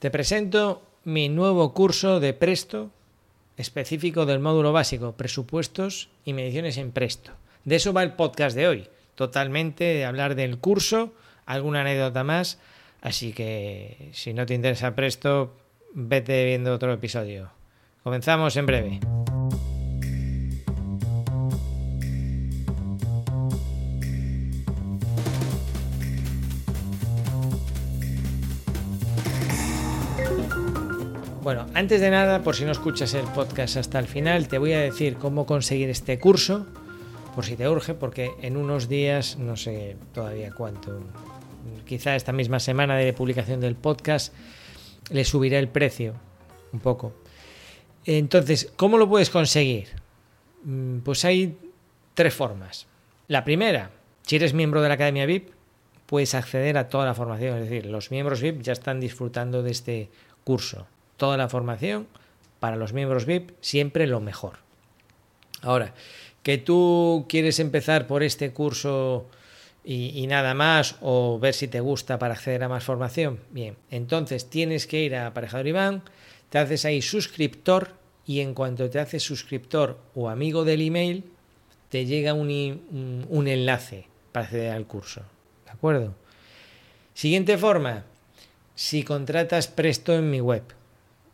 Te presento mi nuevo curso de Presto específico del módulo básico, presupuestos y mediciones en Presto. De eso va el podcast de hoy, totalmente de hablar del curso, alguna anécdota más, así que si no te interesa Presto, vete viendo otro episodio. Comenzamos en breve. Bueno, antes de nada, por si no escuchas el podcast hasta el final, te voy a decir cómo conseguir este curso, por si te urge, porque en unos días, no sé todavía cuánto, quizá esta misma semana de publicación del podcast, le subiré el precio un poco. Entonces, ¿cómo lo puedes conseguir? Mm, pues hay tres formas. La primera, si eres miembro de la Academia VIP, puedes acceder a toda la formación, es decir, los miembros VIP ya están disfrutando de este curso toda la formación para los miembros VIP, siempre lo mejor. Ahora, que tú quieres empezar por este curso y, nada más, o ver si te gusta para acceder a más formación, bien, entonces tienes que ir a Aparejador Iván, te haces ahí suscriptor y en cuanto te haces suscriptor o amigo del email, te llega un, un enlace para acceder al curso. ¿De acuerdo? Siguiente forma, si contratas Presto en mi web.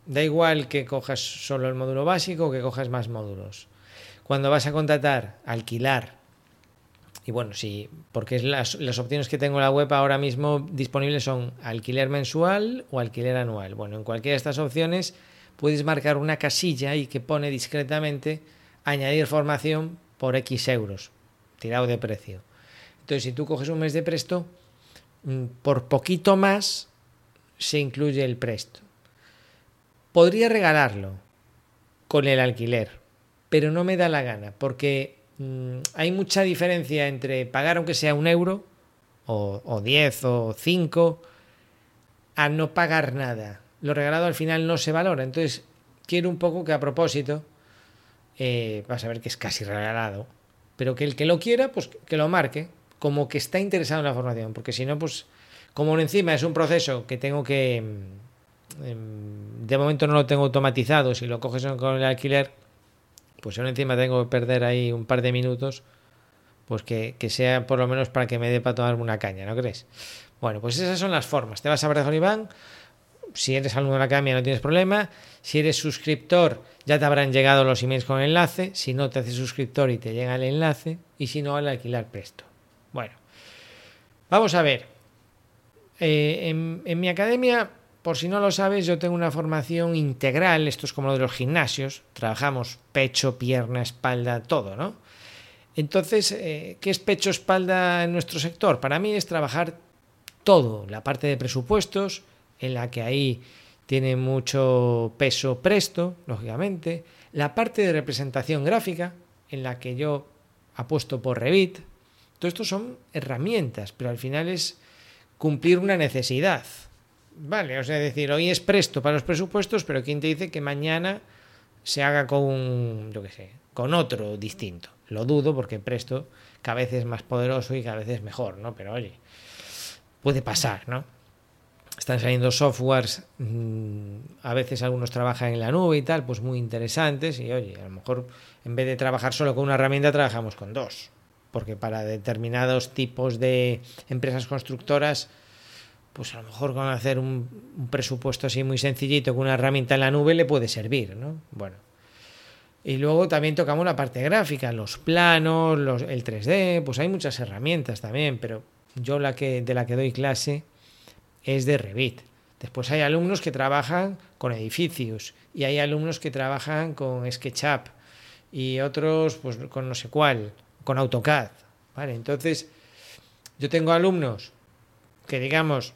Da igual que cojas solo el módulo básico o que cojas más módulos. Cuando vas a contratar, alquilar, y bueno, sí, porque las, las opciones que tengo en la web ahora mismo disponibles son alquiler mensual o alquiler anual. Bueno, en cualquiera de estas opciones puedes marcar una casilla y que pone discretamente añadir formación por X euros, tirado de precio. Entonces, si tú coges un mes de presto, mm, por poquito más se incluye el presto. Podría regalarlo con el alquiler, pero no me da la gana, porque mm, hay mucha diferencia entre pagar aunque sea un euro, o, diez, o cinco, a no pagar nada. Lo regalado al final no se valora. Entonces, quiero un poco que a propósito, eh, vas a ver que es casi regalado, pero que el que lo quiera, pues que lo marque, como que está interesado en la formación, porque si no, pues como encima es un proceso que tengo que mm, de momento no lo tengo automatizado. Si lo coges con el alquiler, pues yo encima tengo que perder ahí un par de minutos, pues que, sea por lo menos para que me dé para tomarme una caña, ¿no crees? Bueno, pues esas son las formas. Te vas a Brazo Iván. Si eres alumno de la academia no tienes problema. Si eres suscriptor ya te habrán llegado los emails con el enlace. Si no te haces suscriptor y te llega el enlace. Y si no, al alquilar presto. Bueno, vamos a ver. Eh, en mi academia por si no lo sabes, yo tengo una formación integral, esto es como lo de los gimnasios, trabajamos pecho, pierna, espalda, todo, ¿no? Entonces, eh, ¿qué es pecho, espalda en nuestro sector? Para mí es trabajar todo, la parte de presupuestos, en la que ahí tiene mucho peso presto, lógicamente, la parte de representación gráfica, en la que yo apuesto por Revit, todo esto son herramientas, pero al final es cumplir una necesidad. Vale, o sea, decir, hoy es presto para los presupuestos, pero ¿quién te dice que mañana se haga con, yo qué sé, con otro distinto? Lo dudo porque presto cada vez es más poderoso y cada vez es mejor, ¿no? Pero oye, puede pasar, ¿no? Están saliendo softwares, mm, a veces algunos trabajan en la nube y tal, pues muy interesantes y oye, a lo mejor en vez de trabajar solo con una herramienta, trabajamos con dos, porque para determinados tipos de empresas constructoras, pues a lo mejor con hacer un, presupuesto así muy sencillito con una herramienta en la nube le puede servir, ¿no? Bueno. Y luego también tocamos la parte gráfica, los planos, los, el 3D, pues hay muchas herramientas también, pero yo la que, de la que doy clase es de Revit. Después hay alumnos que trabajan con edificios y hay alumnos que trabajan con SketchUp y otros pues con no sé cuál, con AutoCAD. ¿vale? Entonces, yo tengo alumnos que digamos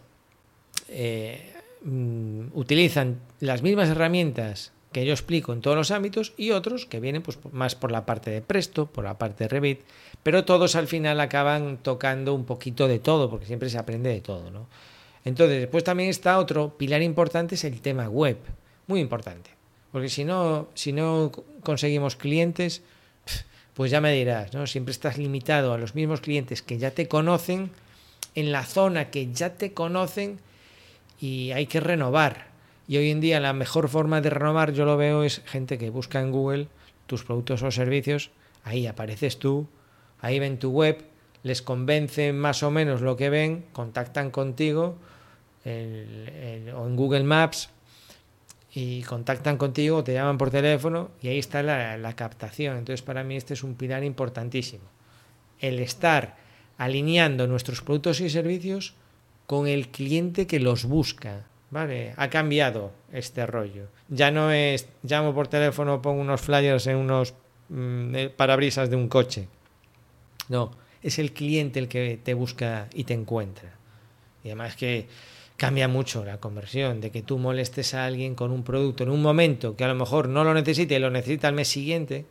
eh, mm, utilizan las mismas herramientas que yo explico en todos los ámbitos y otros que vienen pues, más por la parte de Presto, por la parte de Revit, pero todos al final acaban tocando un poquito de todo, porque siempre se aprende de todo. ¿no? Entonces, después también está otro pilar importante, es el tema web, muy importante, porque si no, si no conseguimos clientes, pues ya me dirás, ¿no? siempre estás limitado a los mismos clientes que ya te conocen, en la zona que ya te conocen, y hay que renovar. Y hoy en día la mejor forma de renovar, yo lo veo, es gente que busca en Google tus productos o servicios, ahí apareces tú, ahí ven tu web, les convence más o menos lo que ven, contactan contigo o en Google Maps y contactan contigo, te llaman por teléfono y ahí está la, la captación. Entonces para mí este es un pilar importantísimo. El estar alineando nuestros productos y servicios con el cliente que los busca. Vale, ha cambiado este rollo. Ya no es llamo por teléfono, pongo unos flyers en unos mm, eh, parabrisas de un coche. No, es el cliente el que te busca y te encuentra. Y además que cambia mucho la conversión, de que tú molestes a alguien con un producto en un momento que a lo mejor no lo necesite y lo necesita al mes siguiente,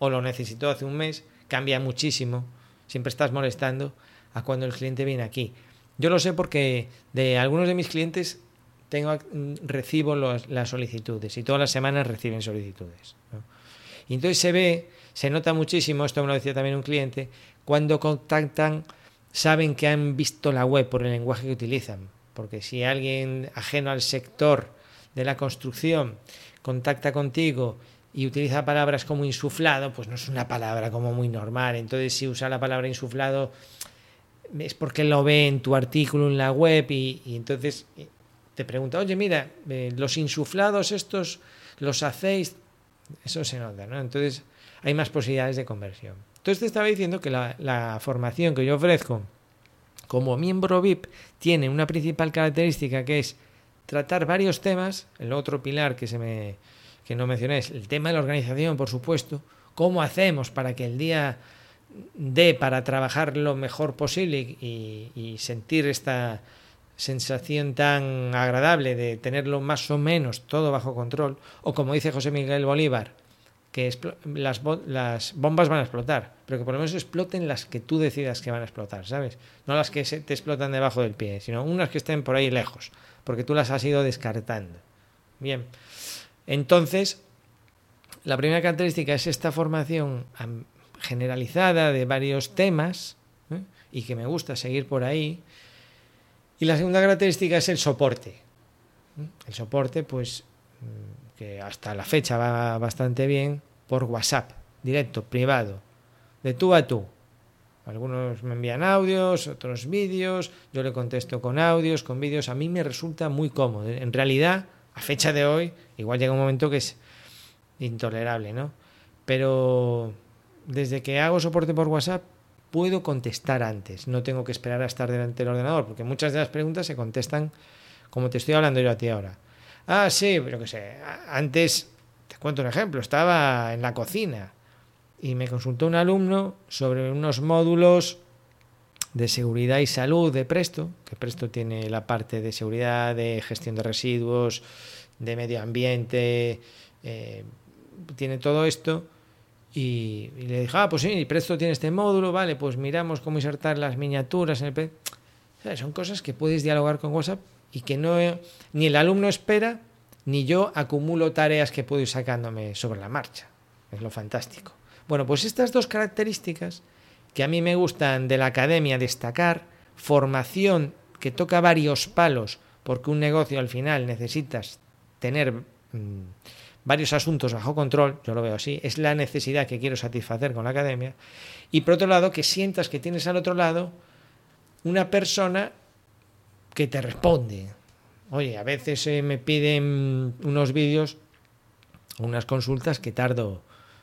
o lo necesitó hace un mes, cambia muchísimo. Siempre estás molestando a cuando el cliente viene aquí. Yo lo sé porque de algunos de mis clientes tengo, recibo las solicitudes y todas las semanas reciben solicitudes. Y entonces se ve, se nota muchísimo, esto me lo decía también un cliente, cuando contactan, saben que han visto la web por el lenguaje que utilizan. Porque si alguien ajeno al sector de la construcción contacta contigo y utiliza palabras como insuflado, pues no es una palabra como muy normal. Entonces, si usa la palabra insuflado, es porque lo ve en tu artículo en la web y, entonces te pregunta, oye, mira, eh, los insuflados estos los hacéis, eso se nota, ¿no? Entonces hay más posibilidades de conversión. Entonces te estaba diciendo que la, la formación que yo ofrezco como miembro VIP tiene una principal característica que es tratar varios temas, el otro pilar que se me que no mencioné es el tema de la organización, por supuesto, cómo hacemos para que el día dé para trabajar lo mejor posible y, sentir esta sensación tan agradable de tenerlo más o menos todo bajo control, o como dice José Miguel Bolívar, que las, las, bombas van a explotar, pero que por lo menos exploten las que tú decidas que van a explotar, ¿sabes? No las que se te explotan debajo del pie, sino unas que estén por ahí lejos, porque tú las has ido descartando. Bien, entonces, la primera característica es esta formación generalizada de varios temas, ¿eh? y que me gusta seguir por ahí, y la segunda característica es el soporte. El soporte, pues, mm, que hasta la fecha va bastante bien, por WhatsApp, directo, privado, de tú a tú. Algunos me envían audios, otros vídeos, yo le contesto con audios, con vídeos. A mí me resulta muy cómodo. En realidad, a fecha de hoy, igual llega un momento que es intolerable, ¿no? Pero desde que hago soporte por WhatsApp, puedo contestar antes, no tengo que esperar a estar delante del ordenador, porque muchas de las preguntas se contestan como te estoy hablando yo a ti ahora. Ah, sí, pero que sé, antes, te cuento un ejemplo, estaba en la cocina y me consultó un alumno sobre unos módulos de seguridad y salud de Presto, que Presto tiene la parte de seguridad, de gestión de residuos, de medio ambiente, eh, tiene todo esto y, le dije, ah, pues sí, Presto tiene este módulo, vale, pues miramos cómo insertar las miniaturas en el... son cosas que puedes dialogar con WhatsApp y que no ni el alumno espera, ni yo acumulo tareas que puedo ir sacándome sobre la marcha. Es lo fantástico. Bueno, pues estas dos características que a mí me gustan de la academia destacar, formación que toca varios palos, porque un negocio al final necesitas tener... Mm, varios asuntos bajo control, yo lo veo así, es la necesidad que quiero satisfacer con la academia, y por otro lado, que sientas que tienes al otro lado una persona que te responde. Oye, a veces eh, me piden unos vídeos, unas consultas que tardo,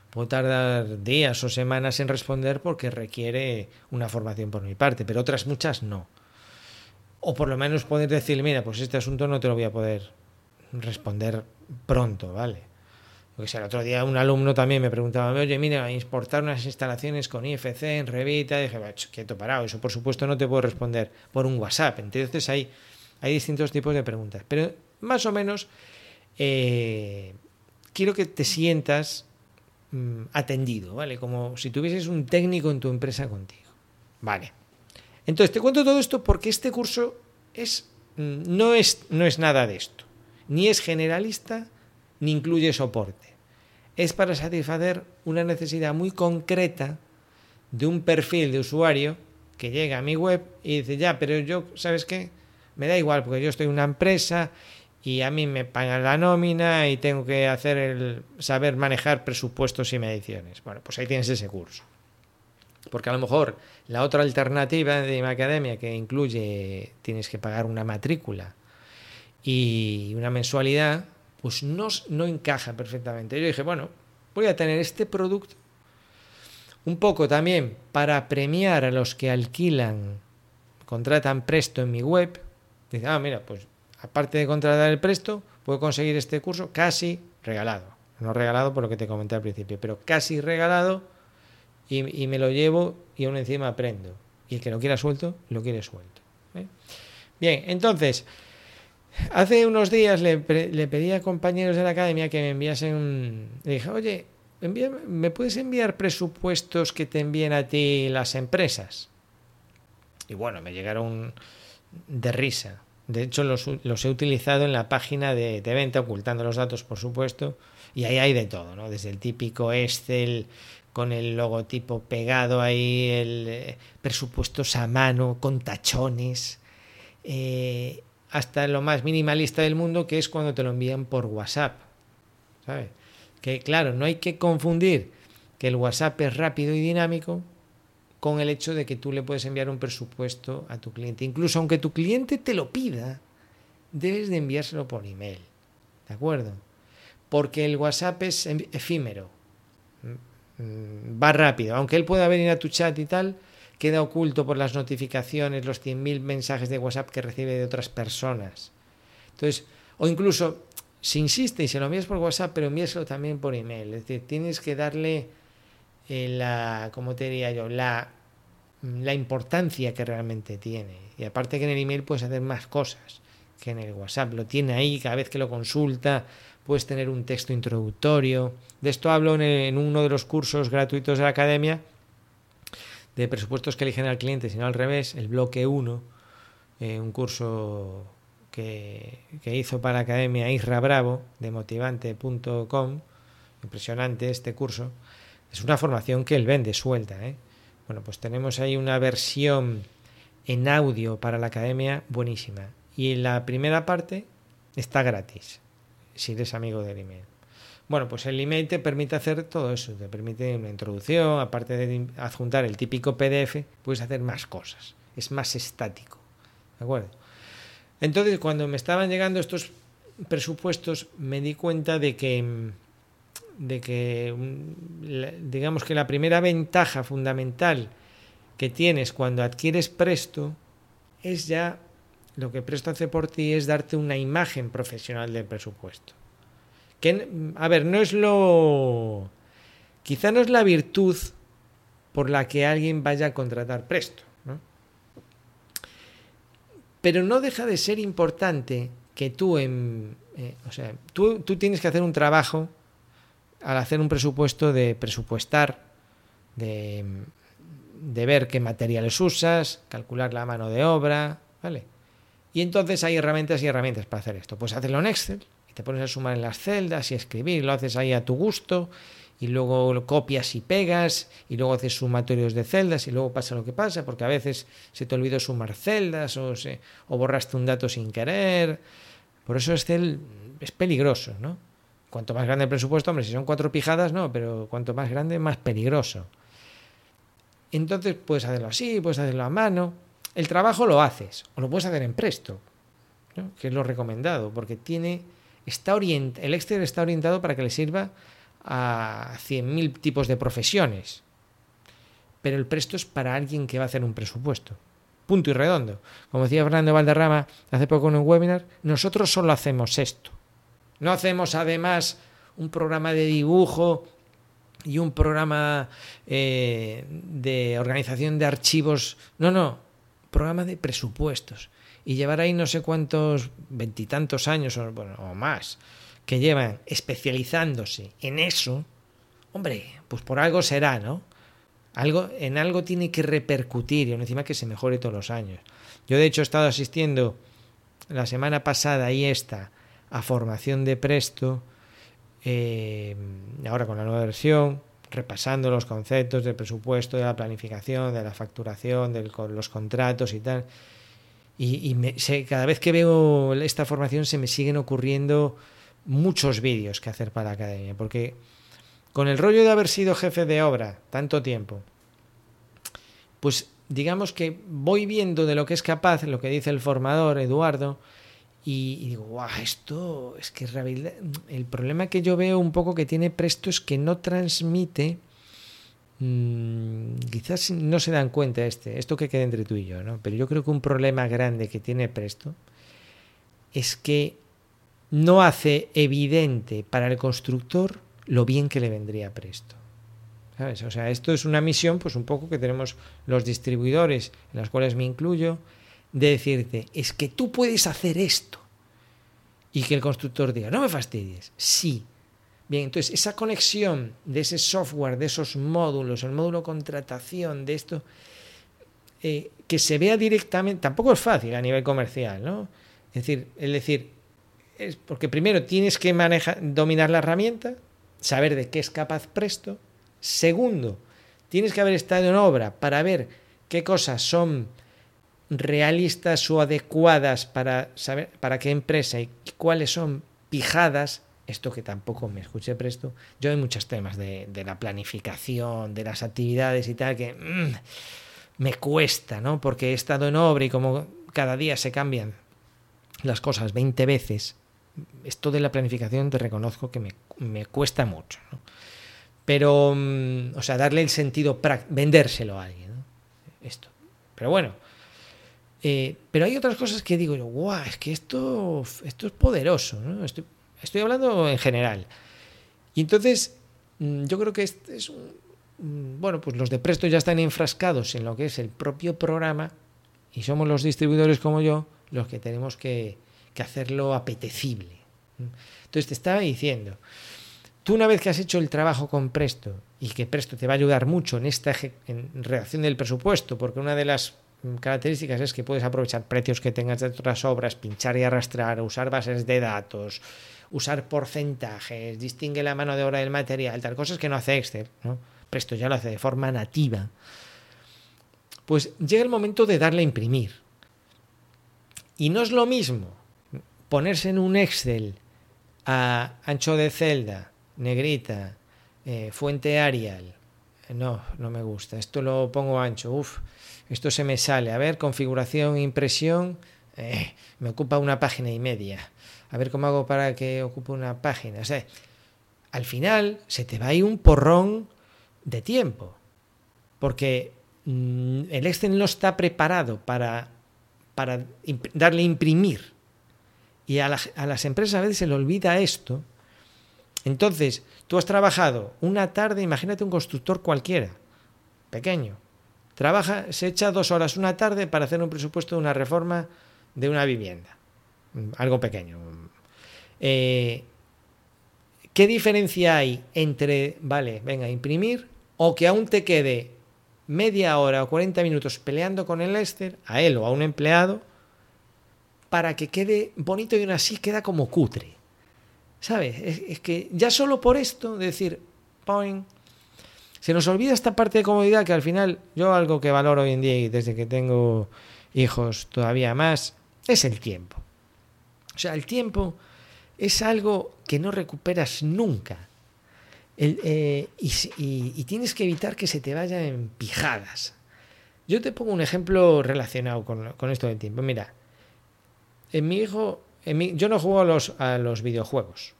puedo tardar días o semanas en responder porque requiere una formación por mi parte, pero otras muchas no. O por lo menos poder decir, mira, pues este asunto no te lo voy a poder responder pronto, ¿vale? Porque el otro día un alumno también me preguntaba, oye, mira, exportar unas instalaciones con IFC en Revita, y dije, quieto parado, eso por supuesto no te puedo responder por un WhatsApp. Entonces hay, hay distintos tipos de preguntas. Pero más o menos eh, quiero que te sientas mm, atendido, ¿vale? Como si tuvieses un técnico en tu empresa contigo. Vale. Entonces te cuento todo esto porque este curso es, mm, no, es, no es nada de esto ni es generalista ni incluye soporte. Es para satisfacer una necesidad muy concreta de un perfil de usuario que llega a mi web y dice, ya, pero yo, ¿sabes qué? Me da igual porque yo estoy en una empresa y a mí me pagan la nómina y tengo que hacer el saber manejar presupuestos y mediciones. Bueno, pues ahí tienes ese curso. Porque a lo mejor la otra alternativa de mi academia que incluye tienes que pagar una matrícula y una mensualidad, pues no, no encaja perfectamente. Yo dije, bueno, voy a tener este producto un poco también para premiar a los que alquilan, contratan presto en mi web. Dice, ah, mira, pues aparte de contratar el presto, puedo conseguir este curso casi regalado. No regalado por lo que te comenté al principio, pero casi regalado y, me lo llevo y aún encima aprendo. Y el que lo quiera suelto, lo quiere suelto. ¿eh? Bien, entonces, hace unos días le, pedí a compañeros de la academia que me enviasen un... Le dije, oye, ¿me puedes enviar presupuestos que te envíen a ti las empresas? Y bueno, me llegaron de risa. De hecho, los, he utilizado en la página de, de, venta, ocultando los datos, por supuesto, y ahí hay de todo, ¿no? Desde el típico Excel con el logotipo pegado ahí, el eh, presupuestos a mano, con tachones, eh, hasta lo más minimalista del mundo, que es cuando te lo envían por WhatsApp. ¿Sabes? Que claro, no hay que confundir que el WhatsApp es rápido y dinámico con el hecho de que tú le puedes enviar un presupuesto a tu cliente. Incluso aunque tu cliente te lo pida, debes de enviárselo por email. ¿De acuerdo? Porque el WhatsApp es efímero. Mm, va rápido. Aunque él pueda venir a tu chat y tal, queda oculto por las notificaciones, los 100.000 mensajes de WhatsApp que recibe de otras personas. Entonces, o incluso, si insiste y se lo envías por WhatsApp, pero envíaselo también por email. Es decir, tienes que darle eh, la, ¿cómo te diría yo? La, la importancia que realmente tiene. Y aparte que en el email puedes hacer más cosas que en el WhatsApp. Lo tiene ahí cada vez que lo consulta, puedes tener un texto introductorio. De esto hablo en, uno de los cursos gratuitos de la academia, de presupuestos que eligen al cliente, sino al revés, el bloque 1, eh, un curso que, hizo para academia Isra Bravo, de motivante.com. Impresionante este curso. Es una formación que él vende suelta. ¿eh? Bueno, pues tenemos ahí una versión en audio para la academia buenísima. Y en la primera parte está gratis si eres amigo del email. Bueno, pues el email te permite hacer todo eso, te permite una introducción, aparte de adjuntar el típico PDF, puedes hacer más cosas, es más estático. ¿De acuerdo? Entonces, cuando me estaban llegando estos presupuestos, me di cuenta de que, de que digamos que la primera ventaja fundamental que tienes cuando adquieres presto es ya lo que Presto hace por ti es darte una imagen profesional del presupuesto. A ver, no es lo... Quizá no es la virtud por la que alguien vaya a contratar Presto, ¿no? Pero no deja de ser importante que tú, en, eh, o sea, tú, tú tienes que hacer un trabajo al hacer un presupuesto de presupuestar, de, de ver qué materiales usas, calcular la mano de obra, ¿vale? Y entonces hay herramientas y herramientas para hacer esto. Pues hacerlo en Excel te pones a sumar en las celdas y escribir, lo haces ahí a tu gusto y luego lo copias y pegas y luego haces sumatorios de celdas y luego pasa lo que pasa porque a veces se te olvidó sumar celdas o, se, o borraste un dato sin querer. Por eso es peligroso, ¿no? Cuanto más grande el presupuesto, hombre, si son cuatro pijadas, no, pero cuanto más grande, más peligroso. Entonces puedes hacerlo así, puedes hacerlo a mano. El trabajo lo haces, o lo puedes hacer en Presto, que es lo recomendado, porque tiene, está orient, el Excel está orientado para que le sirva a 100.000 tipos de profesiones. Pero el Presto es para alguien que va a hacer un presupuesto. Punto y redondo. Como decía Fernando Valderrama hace poco en un webinar, nosotros solo hacemos esto. No hacemos además un programa de dibujo y un programa eh, de organización de archivos. No, no programa de presupuestos y llevar ahí no sé cuántos, veintitantos años o, bueno, o más, que llevan especializándose en eso, hombre, pues por algo será, ¿no? Algo, en algo tiene que repercutir y encima que se mejore todos los años. Yo de hecho he estado asistiendo la semana pasada y esta a formación de Presto, eh, ahora con la nueva versión, repasando los conceptos del presupuesto, de la planificación, de la facturación, de los contratos y tal. Y, cada vez que veo esta formación se me siguen ocurriendo muchos vídeos que hacer para la academia, porque con el rollo de haber sido jefe de obra tanto tiempo, pues digamos que voy viendo de lo que es capaz, lo que dice el formador Eduardo, y, digo, guau, esto es que el problema que yo veo un poco que tiene Presto es que no transmite, mm, quizás no se dan cuenta este, esto que queda entre tú y yo, ¿no? Pero yo creo que un problema grande que tiene Presto es que no hace evidente para el constructor lo bien que le vendría Presto. ¿Sabes? O sea, esto es una misión, pues un poco que tenemos los distribuidores, en las cuales me incluyo, de decirte, es que tú puedes hacer esto. Y que el constructor diga, no me fastidies. Sí. Bien, entonces esa conexión de ese software, de esos módulos, el módulo contratación, de esto, eh, que se vea directamente, tampoco es fácil a nivel comercial, ¿no? Es decir, es decir, porque primero tienes que manejar, dominar la herramienta, saber de qué es capaz Presto. Segundo, tienes que haber estado en obra para ver qué cosas son realistas o adecuadas para saber para qué empresa y cuáles son pijadas, esto que tampoco me escuché presto, yo hay muchos temas de, la planificación, de las actividades y tal, que mm, me cuesta, ¿no? Porque he estado en obra y como cada día se cambian las cosas 20 veces, esto de la planificación te reconozco que me, cuesta mucho, ¿no? Pero, mm, o sea, darle el sentido, vendérselo a alguien, ¿no? Esto. Pero bueno, eh, pero hay otras cosas que digo yo, guau, es que esto, esto es poderoso, ¿no? Estoy, estoy hablando en general. Y entonces, mm, yo creo que este es un, mm, bueno, pues los de Presto ya están enfrascados en lo que es el propio programa y somos los distribuidores como yo los que tenemos que, hacerlo apetecible. Entonces te estaba diciendo, tú una vez que has hecho el trabajo con Presto y que Presto te va a ayudar mucho en esta en redacción del presupuesto, porque una de las características es que puedes aprovechar precios que tengas de otras obras, pinchar y arrastrar, usar bases de datos, usar porcentajes, distingue la mano de obra del material, tal, cosas que no hace Excel, ¿no? Presto ya lo hace de forma nativa. Pues llega el momento de darle a imprimir. Y no es lo mismo ponerse en un Excel a ancho de celda, negrita, eh, fuente Arial. No, no me gusta. Esto lo pongo ancho. Uf, esto se me sale. A ver, configuración, impresión, eh, me ocupa una página y media. A ver cómo hago para que ocupe una página. O sea, al final se te va a ir un porrón de tiempo. Porque mm, el Excel no está preparado para, para darle imprimir. Y a, a las empresas a veces se le olvida esto. Entonces, tú has trabajado una tarde, imagínate un constructor cualquiera, pequeño, Trabaja, se echa dos horas una tarde para hacer un presupuesto de una reforma de una vivienda. Mm, algo pequeño. Eh, ¿Qué diferencia hay entre, vale, venga, imprimir o que aún te quede media hora o 40 minutos peleando con el Lester, a él o a un empleado, para que quede bonito y aún así queda como cutre? ¿Sabes? Es, que ya solo por esto, decir, point, se nos olvida esta parte de comodidad que al final yo algo que valoro hoy en día y desde que tengo hijos todavía más es el tiempo. O sea, el tiempo es algo que no recuperas nunca. Eh, y, tienes que evitar que se te vayan en pijadas. Yo te pongo un ejemplo relacionado con, esto del tiempo. Mira, en mi hijo, en yo no juego a los, a los videojuegos.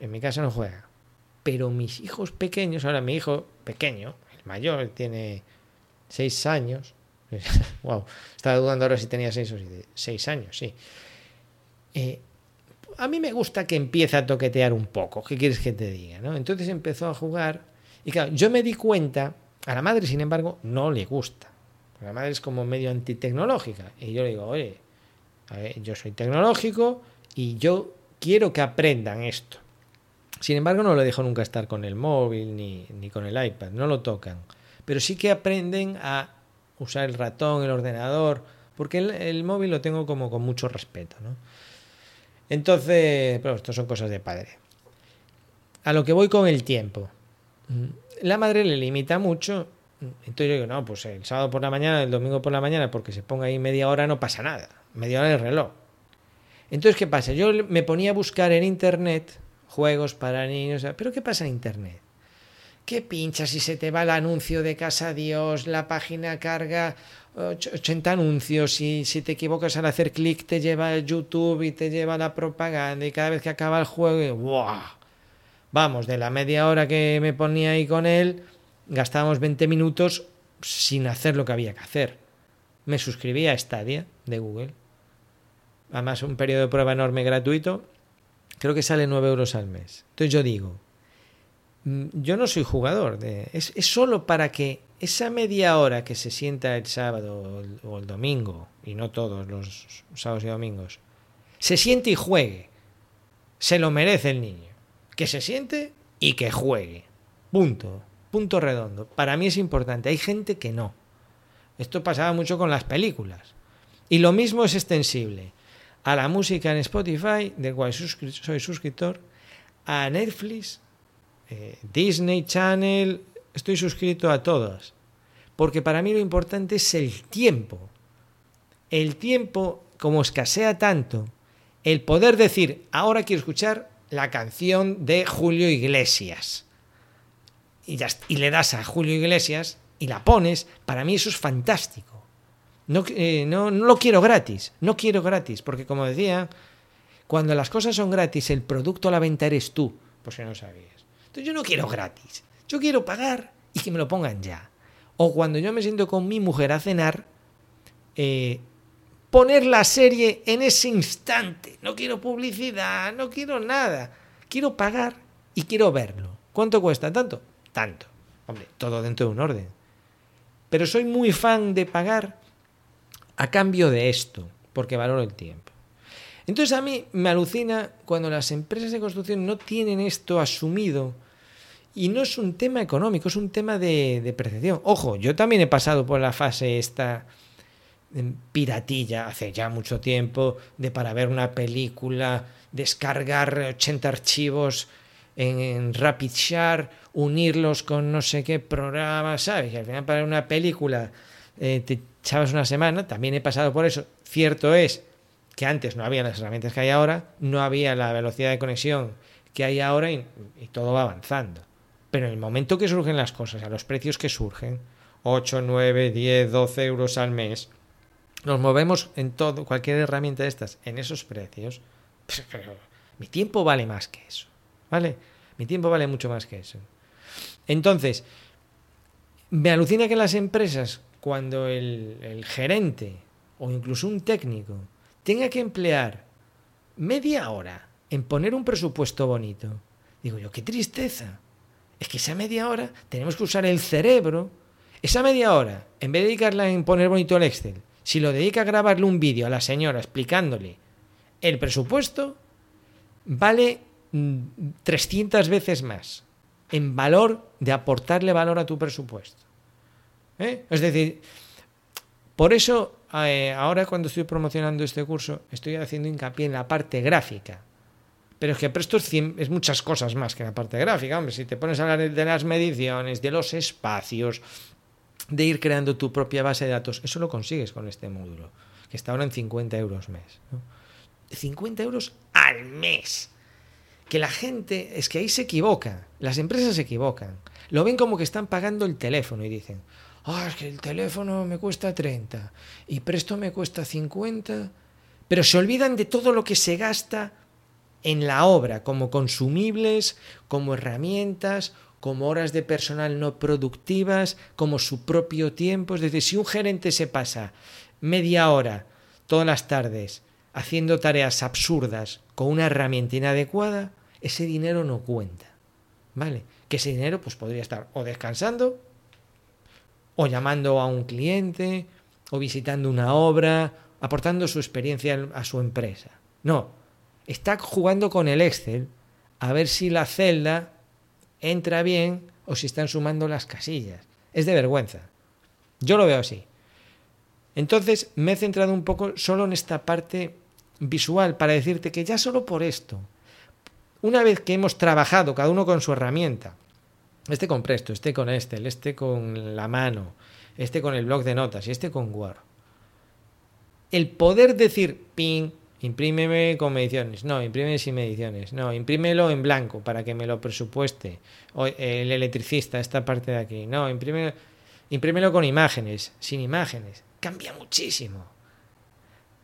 En mi casa no juega pero mis hijos pequeños, ahora mi hijo pequeño, el mayor, tiene seis años, wow, estaba dudando ahora si tenía seis o siete, seis años, sí. Eh, a mí me gusta que empiece a toquetear un poco, ¿qué quieres que te diga? ¿no? Entonces empezó a jugar y claro, yo me di cuenta, a la madre sin embargo no le gusta, la madre es como medio antitecnológica y yo le digo, oye, yo soy tecnológico y yo quiero que aprendan esto. Sin embargo, no lo dejo nunca estar con el móvil ni, con el iPad, no lo tocan. Pero sí que aprenden a usar el ratón, el ordenador, porque el, móvil lo tengo como con mucho respeto. ¿no? Entonces, pero esto son cosas de padre. A lo que voy con el tiempo. La madre le limita mucho. Entonces yo digo, no, pues el sábado por la mañana, el domingo por la mañana, porque se ponga ahí media hora no pasa nada. Media hora el reloj. Entonces, ¿qué pasa? Yo me ponía a buscar en internet juegos para niños, pero ¿qué pasa en internet? ¿Qué pinchas si se te va el anuncio de Casa Dios, la página carga 80 anuncios y si te equivocas al hacer clic te lleva a YouTube y te lleva a la propaganda y cada vez que acaba el juego, ¡buah! Vamos, de la media hora que me ponía ahí con él, gastábamos 20 minutos sin hacer lo que había que hacer. Me suscribí a Stadia de Google. Además, un periodo de prueba enorme gratuito. Creo que sale 9 euros al mes. Entonces yo digo, mm, yo no soy jugador. De, es, es solo para que esa media hora que se sienta el sábado o el domingo, y no todos los sábados y domingos, se siente y juegue. Se lo merece el niño. Que se siente y que juegue. Punto. Punto redondo. Para mí es importante. Hay gente que no. Esto pasaba mucho con las películas. Y lo mismo es extensible a la música en Spotify, del cual soy suscriptor, a Netflix, eh, Disney Channel, estoy suscrito a todas. Porque para mí lo importante es el tiempo. El tiempo, como escasea tanto, el poder decir, ahora quiero escuchar la canción de Julio Iglesias. Y, y le das a Julio Iglesias y la pones, para mí eso es fantástico. No, eh, no, no lo quiero gratis, no quiero gratis, porque como decía, cuando las cosas son gratis, el producto a la venta eres tú, por si no sabías. Entonces yo no quiero gratis, yo quiero pagar y que me lo pongan ya. O cuando yo me siento con mi mujer a cenar, eh, poner la serie en ese instante. No quiero publicidad, no quiero nada. Quiero pagar y quiero verlo. ¿Cuánto cuesta? ¿Tanto? Tanto. Hombre, todo dentro de un orden. Pero soy muy fan de pagar a cambio de esto, porque valoro el tiempo. Entonces a mí me alucina cuando las empresas de construcción no tienen esto asumido y no es un tema económico, es un tema de, percepción. Ojo, yo también he pasado por la fase esta piratilla hace ya mucho tiempo de para ver una película descargar 80 archivos en, RapidShare, unirlos con no sé qué programa, ¿sabes? Y al final para una película eh, te echabas una semana, también he pasado por eso. Cierto es que antes no había las herramientas que hay ahora, no había la velocidad de conexión que hay ahora y todo va avanzando. Pero en el momento que surgen las cosas, a los precios que surgen, 8, 9, 10, 12 euros al mes, nos movemos en todo, cualquier herramienta de estas, en esos precios. Pero, mi tiempo vale más que eso. ¿Vale? Mi tiempo vale mucho más que eso. Entonces, me alucina que las empresas, cuando el, gerente o incluso un técnico tenga que emplear media hora en poner un presupuesto bonito, digo yo, qué tristeza. Es que esa media hora tenemos que usar el cerebro. Esa media hora, en vez de dedicarla en poner bonito el Excel, si lo dedica a grabarle un vídeo a la señora explicándole el presupuesto, vale 300 mm, veces más en valor de aportarle valor a tu presupuesto. ¿Eh? Es decir, por eso eh, ahora cuando estoy promocionando este curso estoy haciendo hincapié en la parte gráfica. Pero es que esto es, muchas cosas más que la parte gráfica. Hombre, si te pones a hablar de las mediciones, de los espacios, de ir creando tu propia base de datos, eso lo consigues con este módulo, que está ahora en 50 euros mes. 50 euros al mes. Que la gente, es que ahí se equivoca, las empresas se equivocan. Lo ven como que están pagando el teléfono y dicen, ah, es que el teléfono me cuesta 30 y presto me cuesta 50, pero se olvidan de todo lo que se gasta en la obra como consumibles, como herramientas, como horas de personal no productivas, como su propio tiempo. Es decir, si un gerente se pasa media hora todas las tardes haciendo tareas absurdas con una herramienta inadecuada, ese dinero no cuenta. ¿Vale? Que ese dinero pues podría estar o descansando, o llamando a un cliente, o visitando una obra, aportando su experiencia a su empresa. No, está jugando con el Excel a ver si la celda entra bien o si están sumando las casillas. Es de vergüenza. Yo lo veo así. Entonces me he centrado un poco solo en esta parte visual para decirte que ya solo por esto, una vez que hemos trabajado cada uno con su herramienta, este con Presto, este con Excel, este con la mano, este con el blog de notas y este con Word, el poder decir, ping, imprímeme con mediciones, no, imprímeme sin mediciones, no, imprímelo en blanco para que me lo presupueste, o el electricista, esta parte de aquí, no, imprímelo, imprímelo con imágenes, sin imágenes, cambia muchísimo,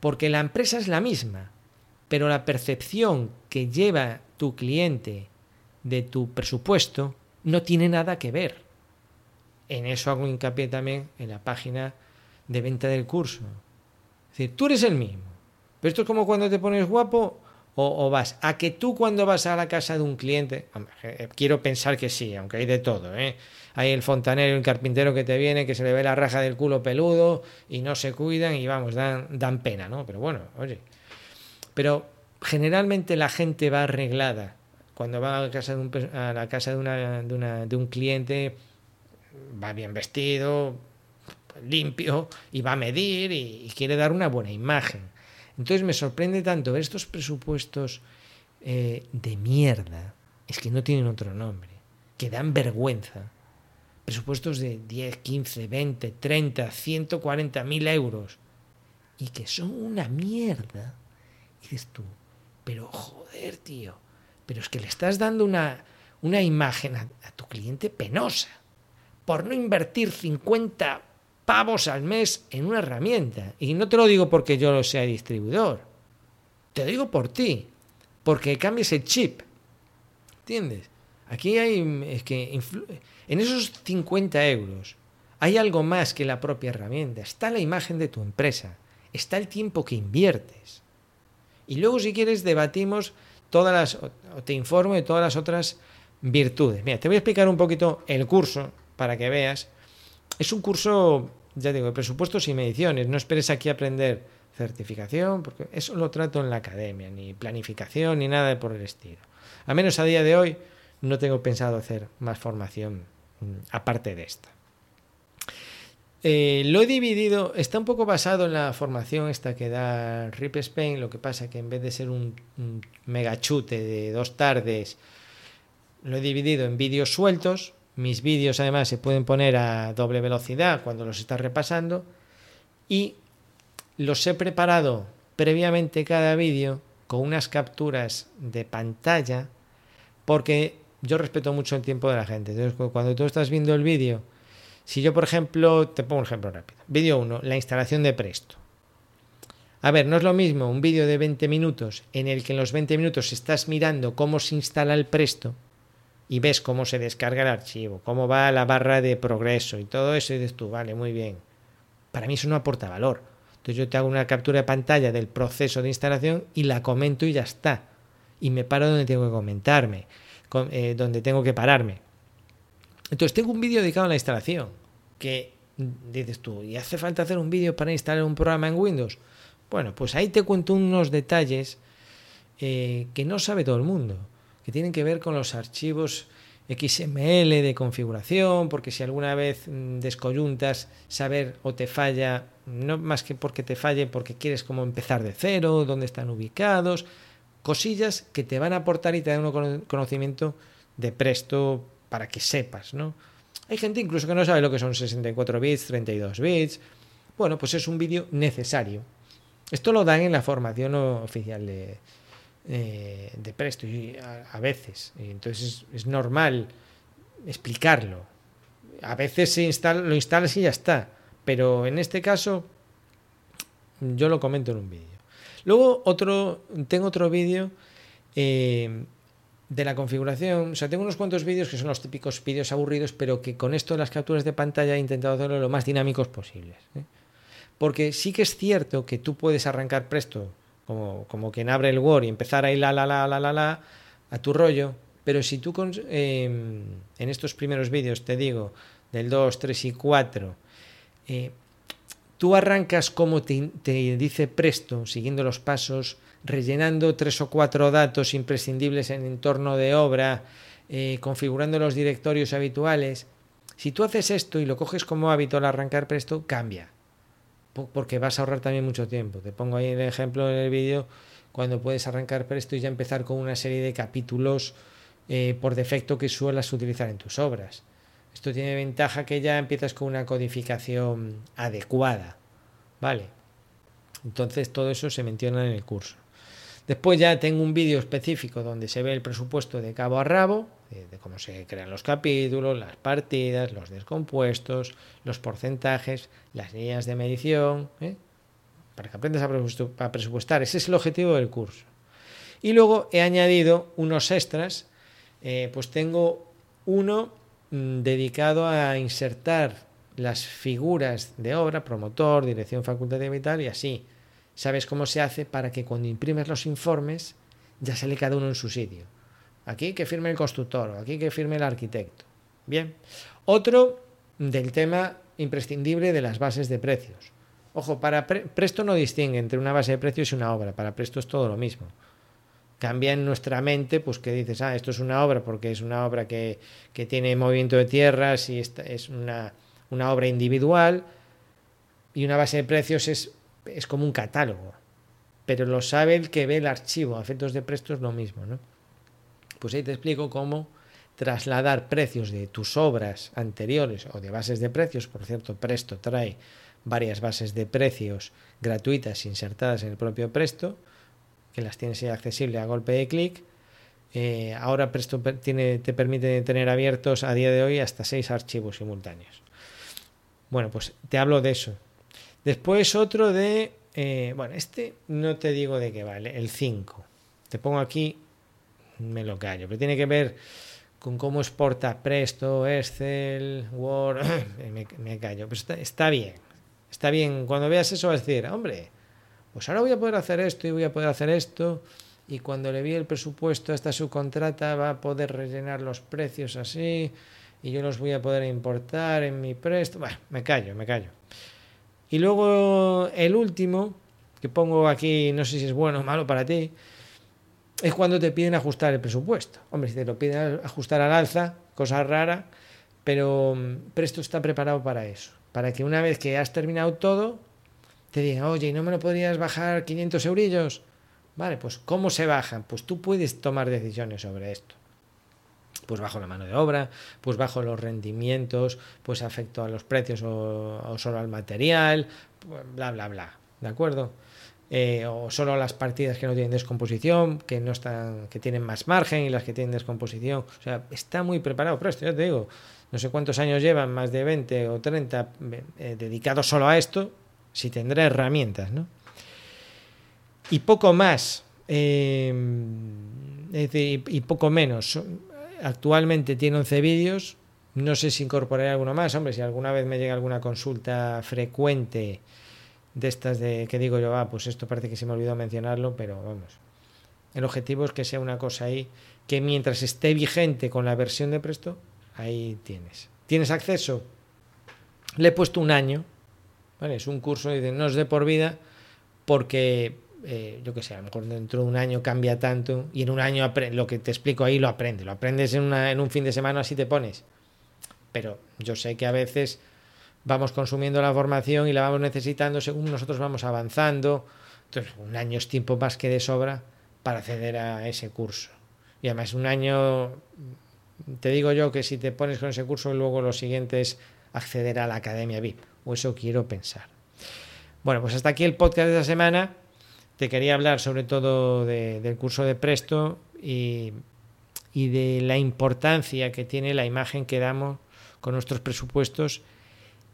porque la empresa es la misma, pero la percepción que lleva tu cliente de tu presupuesto no tiene nada que ver. En eso hago hincapié también en la página de venta del curso. Es decir, tú eres el mismo. Pero esto es como cuando te pones guapo o, vas. A que tú cuando vas a la casa de un cliente, eh, quiero pensar que sí, aunque hay de todo. ¿eh? Hay el fontanero el carpintero que te viene, que se le ve la raja del culo peludo y no se cuidan y vamos, dan, dan pena, ¿no? Pero bueno, oye. Pero generalmente la gente va arreglada. Cuando va a la casa de un, a la casa de, una, de, una, de un cliente, va bien vestido, limpio, y va a medir y, quiere dar una buena imagen. Entonces me sorprende tanto ver estos presupuestos eh, de mierda, es que no tienen otro nombre, que dan vergüenza. Presupuestos de 10, 15, 20, 30, 140 mil euros y que son una mierda. Y dices tú, pero joder, tío, pero es que le estás dando una, una imagen a, tu cliente penosa por no invertir 50 pavos al mes en una herramienta. Y no te lo digo porque yo lo sea distribuidor. Te lo digo por ti. Porque cambies el chip. ¿Entiendes? Aquí hay. Es que en esos 50 euros hay algo más que la propia herramienta. Está la imagen de tu empresa. Está el tiempo que inviertes. Y luego, si quieres, debatimos todas las. Te informo de todas las otras virtudes. Mira, te voy a explicar un poquito el curso para que veas es un curso, ya digo, de presupuestos y mediciones. No esperes aquí aprender certificación, porque eso lo trato en la academia, ni planificación, ni nada por el estilo. A menos a día de hoy no tengo pensado hacer más formación mm, aparte de esta. Eh, lo he dividido, está un poco basado en la formación esta que da Rip Spain, lo que pasa que en vez de ser un, un megachute de dos tardes, lo he dividido en vídeos sueltos, mis vídeos además se pueden poner a doble velocidad cuando los estás repasando y los he preparado previamente cada vídeo con unas capturas de pantalla porque yo respeto mucho el tiempo de la gente. Entonces, cuando tú estás viendo el vídeo, si yo, por ejemplo, te pongo un ejemplo rápido. Vídeo 1, la instalación de Presto. A ver, no es lo mismo un vídeo de 20 minutos en el que en los 20 minutos estás mirando cómo se instala el Presto y ves cómo se descarga el archivo, cómo va la barra de progreso y todo eso, y dices tú, vale, muy bien. Para mí eso no aporta valor. Entonces yo te hago una captura de pantalla del proceso de instalación y la comento y ya está. Y me paro donde tengo que comentarme, eh, donde tengo que pararme. Entonces tengo un vídeo dedicado a la instalación, que dices tú, ¿y hace falta hacer un vídeo para instalar un programa en Windows? Bueno, pues ahí te cuento unos detalles eh, que no sabe todo el mundo que tienen que ver con los archivos XML de configuración, porque si alguna vez mm, descoyuntas saber o te falla, no más que porque te falle, porque quieres como empezar de cero, dónde están ubicados, cosillas que te van a aportar y te dan un conocimiento de presto para que sepas, ¿no? Hay gente incluso que no sabe lo que son 64 bits, 32 bits. Bueno, pues es un vídeo necesario. Esto lo dan en la formación oficial de, eh, de presto y a, veces. entonces es, normal explicarlo. A veces se instala, lo instalas y ya está. Pero en este caso yo lo comento en un vídeo. Luego otro, tengo otro vídeo eh, de la configuración. O sea, tengo unos cuantos vídeos que son los típicos vídeos aburridos, pero que con esto de las capturas de pantalla he intentado hacerlo lo más dinámicos posibles. ¿eh? Porque sí que es cierto que tú puedes arrancar presto como, como quien abre el Word y empezar ahí la, la, la, la, la, la, a tu rollo. Pero si tú eh, en estos primeros vídeos te digo del 2, 3 y 4, eh, tú arrancas como te, te, dice Presto, siguiendo los pasos, rellenando tres o cuatro datos imprescindibles en entorno de obra, eh, configurando los directorios habituales. Si tú haces esto y lo coges como hábito al arrancar Presto, cambia porque vas a ahorrar también mucho tiempo. Te pongo ahí el ejemplo en el vídeo cuando puedes arrancar Presto y ya empezar con una serie de capítulos eh, por defecto que suelas utilizar en tus obras. Esto tiene ventaja que ya empiezas con una codificación adecuada. ¿Vale? Entonces todo eso se menciona en el curso. Después ya tengo un vídeo específico donde se ve el presupuesto de cabo a rabo, de, cómo se crean los capítulos, las partidas, los descompuestos, los porcentajes, las líneas de medición, ¿eh? para que aprendas a presupuestar. Ese es el objetivo del curso. Y luego he añadido unos extras, eh, pues tengo uno mm, dedicado a insertar las figuras de obra, promotor, dirección facultativa y tal, y así sabes cómo se hace para que cuando imprimes los informes ya sale cada uno en su sitio. Aquí que firme el constructor, aquí que firme el arquitecto. Bien. Otro del tema imprescindible de las bases de precios. Ojo, para Presto no distingue entre una base de precios y una obra. Para Presto es todo lo mismo. Cambia en nuestra mente, pues que dices, ah, esto es una obra porque es una obra que, que tiene movimiento de tierras y esta es una, una obra individual. Y una base de precios es es como un catálogo, pero lo sabe el que ve el archivo. A efectos de presto es lo mismo, ¿no? Pues ahí te explico cómo trasladar precios de tus obras anteriores o de bases de precios. Por cierto, Presto trae varias bases de precios gratuitas insertadas en el propio Presto, que las tienes accesibles a golpe de clic. Eh, ahora Presto te permite tener abiertos a día de hoy hasta seis archivos simultáneos. Bueno, pues te hablo de eso, Después otro de, eh, bueno, este no te digo de qué vale, el 5. Te pongo aquí, me lo callo, pero tiene que ver con cómo exporta Presto, Excel, Word, me, callo, pero está, bien, está bien. Cuando veas eso vas a decir, hombre, pues ahora voy a poder hacer esto y voy a poder hacer esto. Y cuando le vi el presupuesto a esta subcontrata va a poder rellenar los precios así y yo los voy a poder importar en mi presto. Bueno, me callo, me callo. Y luego el último, que pongo aquí, no sé si es bueno o malo para ti, es cuando te piden ajustar el presupuesto. Hombre, si te lo piden ajustar al alza, cosa rara, pero Presto está preparado para eso. Para que una vez que has terminado todo, te digan, oye, ¿y no me lo podrías bajar 500 eurillos? Vale, pues ¿cómo se bajan? Pues tú puedes tomar decisiones sobre esto pues bajo la mano de obra, pues bajo los rendimientos, pues afecto a los precios o, solo al material, bla, bla, bla, ¿de acuerdo? Eh, o solo las partidas que no tienen descomposición, que no están, que tienen más margen y las que tienen descomposición. O sea, está muy preparado pero esto, ya te digo, no sé cuántos años llevan, más de 20 o 30 eh, dedicados solo a esto, si tendrá herramientas, ¿no? Y poco más, eh, y poco menos actualmente tiene 11 vídeos. No sé si incorporaré alguno más. Hombre, si alguna vez me llega alguna consulta frecuente de estas de que digo yo, ah, pues esto parece que se me olvidó mencionarlo, pero vamos. El objetivo es que sea una cosa ahí que mientras esté vigente con la versión de Presto, ahí tienes. ¿Tienes acceso? Le he puesto un año, ¿vale? Es un curso, de no es de por vida, porque eh, yo qué sé, a lo mejor dentro de un año cambia tanto y en un año lo que te explico ahí lo aprendes, lo aprendes en, en un fin de semana así te pones. Pero yo sé que a veces vamos consumiendo la formación y la vamos necesitando según nosotros vamos avanzando. Entonces, un año es tiempo más que de sobra para acceder a ese curso. Y además, un año, te digo yo que si te pones con ese curso, luego lo siguiente es acceder a la academia VIP. O eso quiero pensar. Bueno, pues hasta aquí el podcast de esta semana te quería hablar sobre todo del curso de Presto y, y de la importancia que tiene la imagen que damos con nuestros presupuestos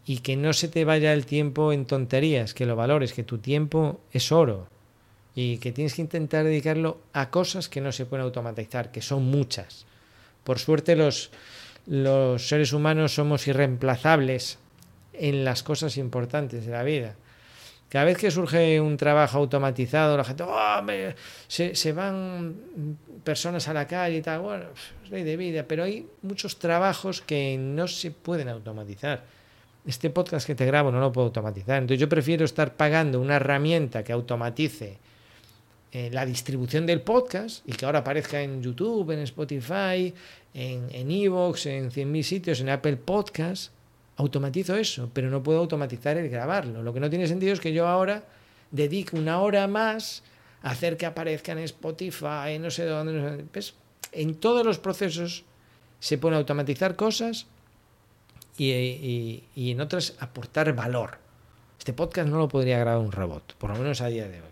y que no se te vaya el tiempo en tonterías, que lo valores, que tu tiempo es oro y que tienes que intentar dedicarlo a cosas que no se pueden automatizar, que son muchas. Por suerte los, los seres humanos somos irreemplazables en las cosas importantes de la vida. Cada vez que surge un trabajo automatizado, la gente, oh, se, van personas a la calle y tal, bueno, es ley de vida, pero hay muchos trabajos que no se pueden automatizar. Este podcast que te grabo no lo puedo automatizar, entonces yo prefiero estar pagando una herramienta que automatice eh, la distribución del podcast y que ahora aparezca en YouTube, en Spotify, en Evox, en, en 100.000 sitios, en Apple Podcasts automatizo eso, pero no puedo automatizar el grabarlo. Lo que no tiene sentido es que yo ahora dedique una hora más a hacer que aparezca en Spotify, no sé dónde. No sé, en todos los procesos se pueden automatizar cosas y, y, en otras aportar valor. Este podcast no lo podría grabar un robot, por lo menos a día de hoy.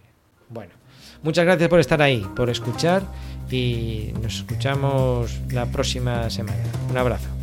Bueno, muchas gracias por estar ahí, por escuchar y nos escuchamos la próxima semana. Un abrazo.